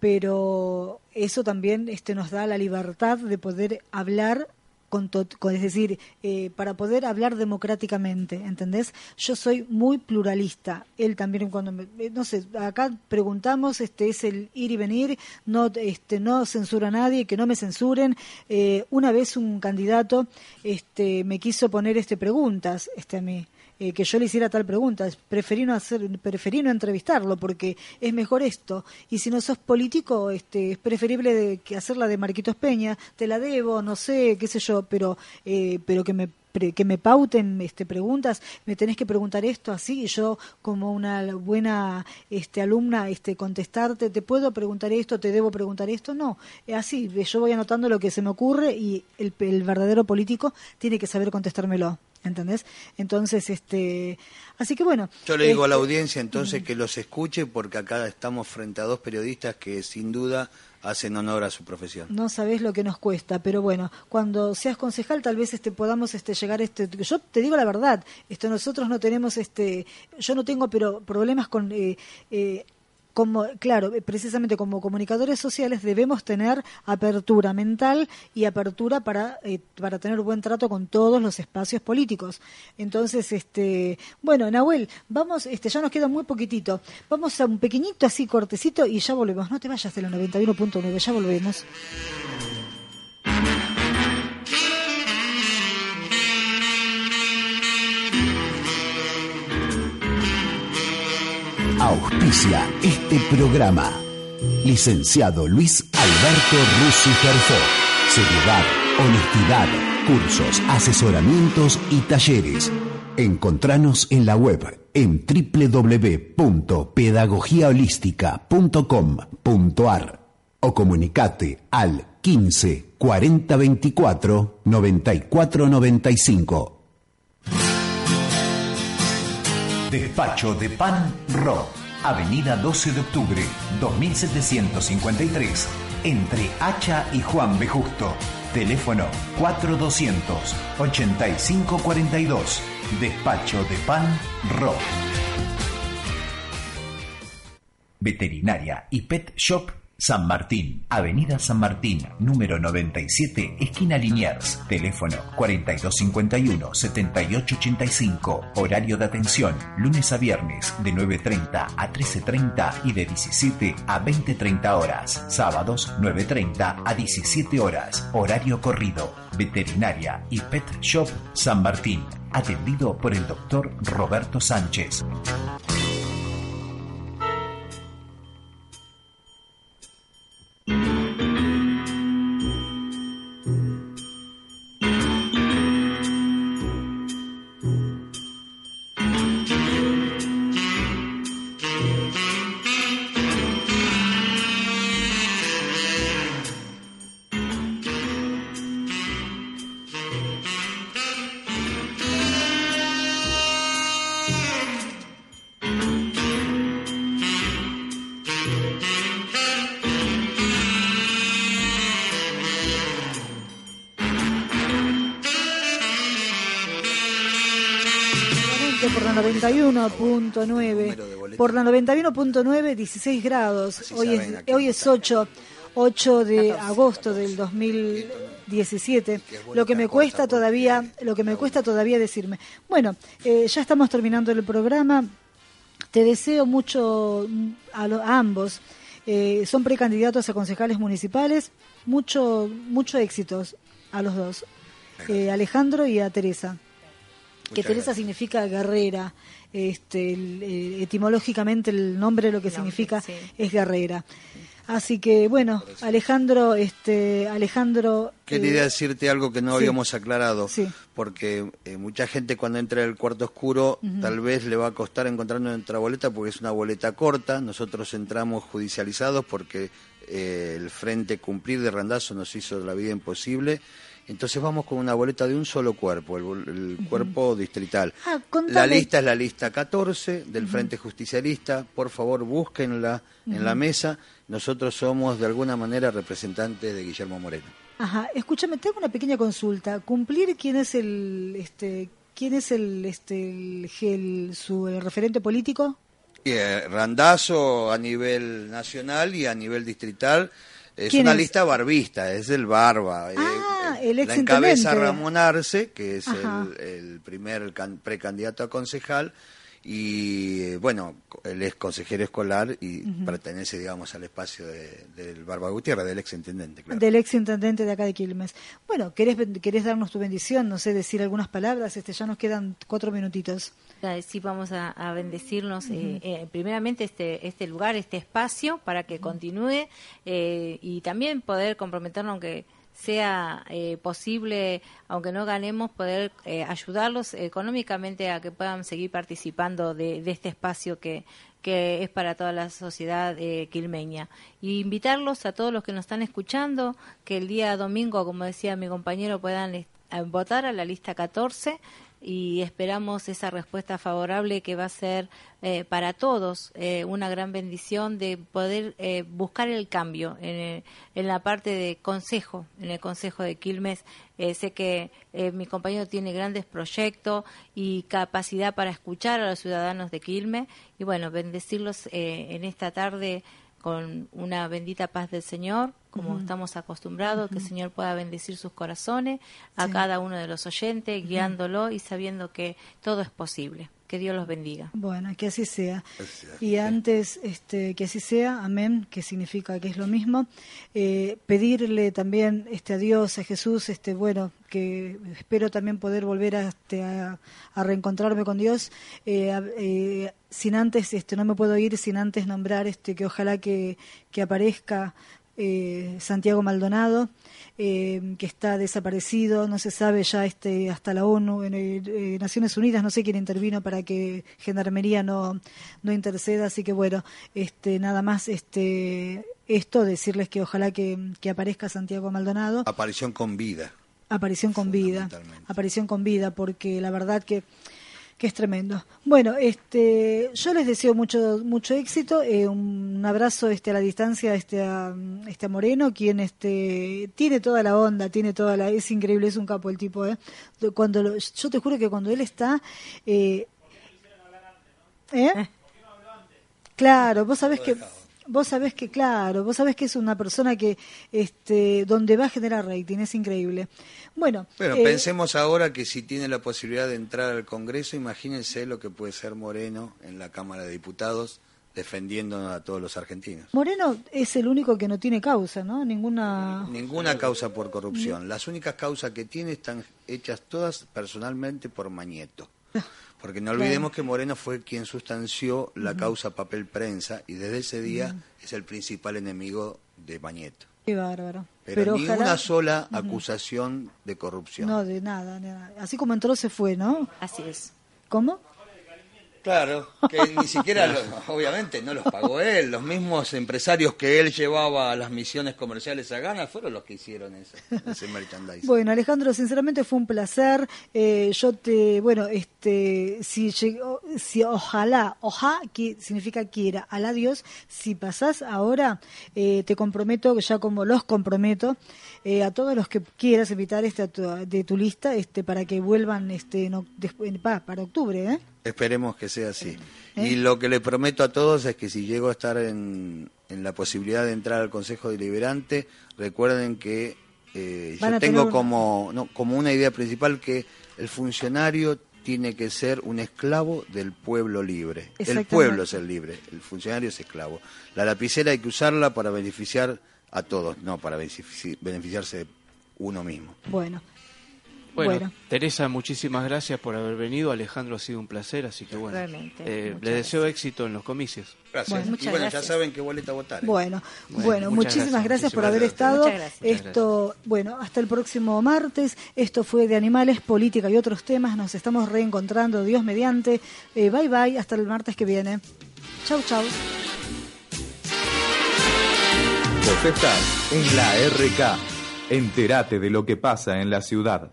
pero eso también este, nos da la libertad de poder hablar con, con- es decir, eh, para poder hablar democráticamente, ¿entendés? Yo soy muy pluralista. Él también cuando me, eh, no sé, acá preguntamos, este es el ir y venir, no este no censura a nadie, que no me censuren. Eh, una vez un candidato este me quiso poner este preguntas este a mí eh, que yo le hiciera tal pregunta. Preferí no, hacer, preferí no entrevistarlo porque es mejor esto. Y si no sos político, este, es preferible de, que hacerla de Marquitos Peña. Te la debo, no sé, qué sé yo, pero, eh, pero que me pre- que me pauten este preguntas me tenés que preguntar esto así y yo como una buena este alumna este contestarte te puedo preguntar esto te debo preguntar esto no es así yo voy anotando lo que se me ocurre y el, el verdadero político tiene que saber contestármelo ¿entendés? entonces este así que bueno Yo le digo a la este, audiencia entonces que los escuche porque acá estamos frente a dos periodistas que sin duda hacen honor a su profesión. No sabés lo que nos cuesta, pero bueno, cuando seas concejal tal vez este podamos este llegar a este yo te digo la verdad, esto nosotros no tenemos este yo no tengo pero problemas con eh, eh, como claro, eh, precisamente como comunicadores sociales debemos tener apertura mental y apertura para eh, para tener buen trato con todos los espacios políticos. Entonces, este, bueno, Nahuel, vamos, este ya nos queda muy poquitito. Vamos a un pequeñito así cortecito y ya volvemos. No te vayas de la 91.9, ya volvemos. Auspicia este programa. Licenciado Luis Alberto Russi Gerfó. Seriedad, honestidad, cursos, asesoramientos y talleres. Encontranos en la web en www.pedagogiaholística.com.ar o comunicate al 15 40 24 94 95. Despacho de Pan Ro, Avenida 12 de Octubre, 2753, entre Hacha y Juan B. Justo. Teléfono 4200 8542. Despacho de Pan Ro. Veterinaria y Pet Shop San Martín, Avenida San Martín, número 97, esquina Liniers. Teléfono 4251-7885. Horario de atención, lunes a viernes, de 9.30 a 13.30 y de 17 a 20.30 horas. Sábados, 9.30 a 17 horas. Horario corrido. Veterinaria y Pet Shop San Martín. Atendido por el doctor Roberto Sánchez. 91.9. Por la 91.9, 16 grados. Hoy es, hoy es 8, 8 de agosto del 2017. Lo que me cuesta todavía, lo que me cuesta todavía decirme. Bueno, eh, ya estamos terminando el programa. Te deseo mucho a, lo- a ambos. Eh, son precandidatos a concejales municipales. Mucho, mucho éxitos a los dos. Eh, Alejandro y a Teresa. Que Teresa gracias. significa guerrera. Este, el- eh, etimológicamente el nombre lo que significa es guerrera. Así que bueno, Alejandro, este, Alejandro. Quería eh, decirte algo que no sí. habíamos aclarado, Sí. porque eh, mucha gente cuando entra al cuarto oscuro tal vez le va a costar encontrar nuestra boleta porque es una boleta corta, nosotros entramos judicializados porque eh, el Frente Cumplir de Randazo nos hizo la vida imposible, entonces vamos con una boleta de un solo cuerpo, el, cuerpo distrital. Ah, La lista es la lista 14 del. Frente Justicialista. Por favor, búsquenla en la mesa. Nosotros somos de alguna manera representantes de Guillermo Moreno. Ajá, escúchame, tengo una pequeña consulta. ¿Cumplir quién es el, este, quién es el, este, el, el- su el referente político? Y, eh, Randazo a nivel nacional y a nivel distrital. Es ¿Quién una es? lista barbista, es el barba. eh, El la ex encabeza intendente. Ramón Arce, que es el, el primer can- precandidato a concejal. Y eh, bueno, él es consejero escolar y pertenece, digamos, al espacio de- del Barba Gutiérrez, del ex intendente. Claro. Del ex intendente de acá de Quilmes. Bueno, ¿querés, querés darnos tu bendición? No sé, decir algunas palabras. Este, ya nos quedan cuatro minutitos. Sí, vamos a, a bendecirnos eh, eh, primeramente este, este lugar, este espacio, para que continúe eh, y también poder comprometernos, aunque sea eh, posible, aunque no ganemos, poder eh, ayudarlos económicamente a que puedan seguir participando de, este espacio que, que es para toda la sociedad eh, quilmeña. Y invitarlos a todos los que nos están escuchando, que el día domingo, como decía mi compañero, puedan eh, votar a la lista 14 y esperamos esa respuesta favorable que va a ser eh, para todos eh, una gran bendición de poder eh, buscar el cambio en, el- en la parte de consejo, en el consejo de Quilmes. Eh, sé que eh, mi compañero tiene grandes proyectos y capacidad para escuchar a los ciudadanos de Quilmes y bueno, bendecirlos eh, en esta tarde con una bendita paz del Señor, como estamos acostumbrados, que el. Señor pueda bendecir sus corazones a Sí. cada uno de los oyentes, guiándolo y sabiendo que todo es posible. Que Dios los bendiga. Bueno, que así sea. Y antes este, que así sea, amén, que significa que es lo mismo, eh, pedirle también este, a Dios, a Jesús, este, bueno, que espero también poder volver a, este, a, a reencontrarme con Dios, eh, eh, sin antes, este, no me puedo ir sin antes nombrar este, que ojalá que, que aparezca eh, Santiago Maldonado, eh, que está desaparecido, no se sabe ya este, hasta la ONU, en eh, Naciones Unidas, no sé quién intervino para que Gendarmería no, no interceda, así que bueno, este, nada más este, esto, decirles que ojalá que, que aparezca Santiago Maldonado, Aparición con vida. aparición con vida, aparición con vida, porque la verdad que que es tremendo. Bueno, este, yo les deseo mucho mucho éxito, eh, un abrazo este a la distancia este a, este a Moreno, quien este tiene toda la onda, tiene toda la es increíble, es un capo el tipo, eh. Cuando lo- yo te juro que cuando él está eh, ¿eh? Claro, vos sabés que vos sabés que claro, vos sabés que es una persona que este donde va a generar rating, es increíble. Bueno, Pero eh, pensemos ahora que si tiene la posibilidad de entrar al Congreso, imagínense lo que puede ser Moreno en la Cámara de Diputados defendiendo a todos los argentinos. Moreno es el único que no tiene causa, ¿no? Ninguna. Ninguna causa por corrupción. Las únicas causas que tiene están hechas todas personalmente por Mañeto. Porque no Claro. olvidemos que Moreno fue quien sustanció la causa papel prensa y desde ese día es el principal enemigo de Mañeto. Qué bárbaro. Pero, ni ojalá- una sola acusación de corrupción. No, de nada, de nada. Así como entró, se fue, ¿no? Así es. ¿Cómo? Claro, que ni siquiera, obviamente, no los pagó él. Los mismos empresarios que él llevaba a las misiones comerciales a Ghana fueron los que hicieron eso, ese merchandising. Bueno, Alejandro, sinceramente fue un placer. Eh, yo te, bueno, este, si llegó, si ojalá, ojalá, que significa quiera, alá Dios, si pasás ahora, eh, te comprometo, ya como los comprometo, eh, a todos los que quieras invitar este, a tu- de tu lista, este, para que vuelvan, este, pa, para octubre, ¿eh? Esperemos que sea así. ¿Eh? Y lo que le prometo a todos es que si llego a estar en, en la posibilidad de entrar al Consejo Deliberante, recuerden que eh, yo tengo un- como, no, como una idea principal que el funcionario tiene que ser un esclavo del pueblo libre. El pueblo es el libre, el funcionario es esclavo. La lapicera hay que usarla para beneficiar a todos, no para benefici- beneficiarse de uno mismo. Bueno, Bueno, Bueno. Teresa, muchísimas gracias por haber venido. Alejandro, ha sido un placer, así que bueno. Realmente, eh, le deseo éxito en los comicios. Gracias. Bueno, y muchas bueno, gracias. ya saben qué boleta votar. ¿eh? bueno, bueno, Bueno, muchas muchísimas gracias, gracias, por haber estado. Muchas gracias. Esto, bueno, hasta el próximo martes. Esto fue de animales, política y otros temas. Nos estamos reencontrando, Dios mediante. Eh, bye bye, hasta el martes que viene. Chau, chau. Vos estás en la RK. Entérate de lo que pasa en la ciudad.